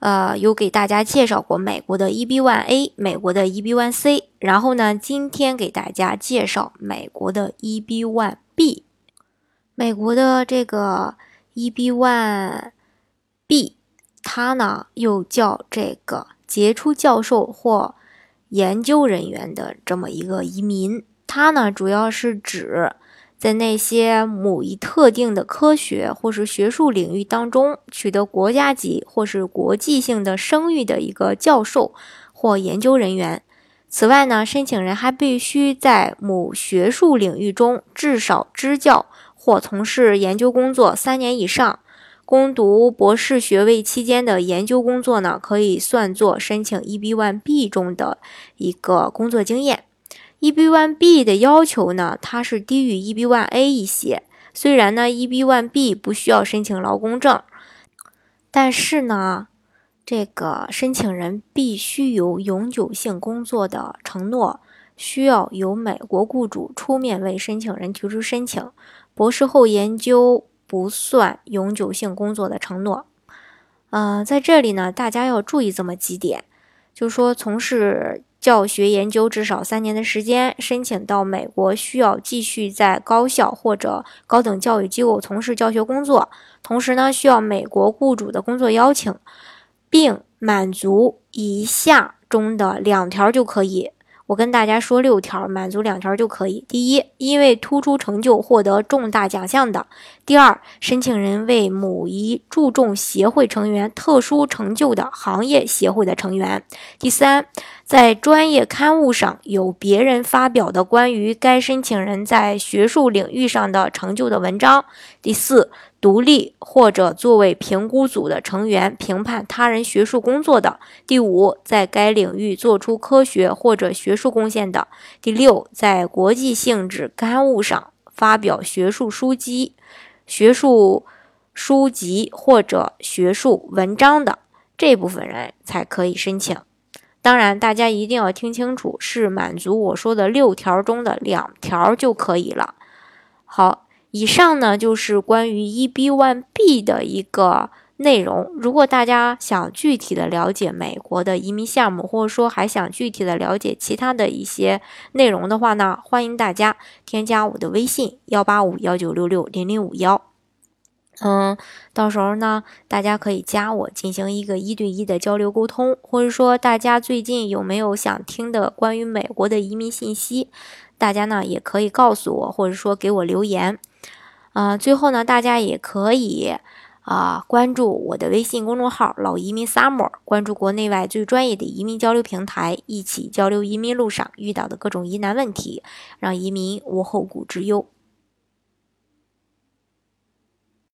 呃，有给大家介绍过美国的 EB-1A，美国的 EB-1C，然后呢，今天给大家介绍美国的 EB-1B。美国的这个 EB-1B，它呢又叫这个杰出教授或研究人员的这么一个移民，它呢主要是指。在那些某一特定的科学或是学术领域当中取得国家级或是国际性的声誉的一个教授或研究人员。此外呢，申请人还必须在某学术领域中至少支教或从事研究工作三年以上。攻读博士学位期间的研究工作呢，可以算作申请 EB-1B 中的一个工作经验。EB-1B 的要求呢，它是低于 EB-1A 一些。虽然呢，EB-1B 不需要申请劳工证，但是呢，这个申请人必须有永久性工作的承诺，需要由美国雇主出面为申请人提出申请。博士后研究不算永久性工作的承诺。嗯，在这里呢，大家要注意这么几点，就说从事。教学研究至少三年的时间，申请到美国需要继续在高校或者高等教育机构从事教学工作，同时呢需要美国雇主的工作邀请，并满足以下中的两条就可以。我跟大家说六条，满足两条就可以。第一，因为突出成就获得重大奖项的；第二，申请人为某一注重协会成员特殊成就的行业协会的成员；第三，在专业刊物上有别人发表的关于该申请人在学术领域上的成就的文章；第四。独立或者作为评估组的成员评判他人学术工作的；第五，在该领域做出科学或者学术贡献的；第六，在国际性质刊物上发表学术书籍、学术书籍或者学术文章的这部分人才可以申请。当然，大家一定要听清楚，是满足我说的六条中的两条就可以了。好。以上呢就是关于 EB-1B 的一个内容。如果大家想具体的了解美国的移民项目，或者说还想具体的了解其他的一些内容的话呢，欢迎大家添加我的微信幺八五幺九六六零零五幺。嗯，到时候呢，大家可以加我进行一个一对一的交流沟通，或者说大家最近有没有想听的关于美国的移民信息，大家呢也可以告诉我，或者说给我留言。啊，最后呢，大家也可以啊关注我的微信公众号“老移民 summer”，关注国内外最专业的移民交流平台，一起交流移民路上遇到的各种疑难问题，让移民无后顾之忧。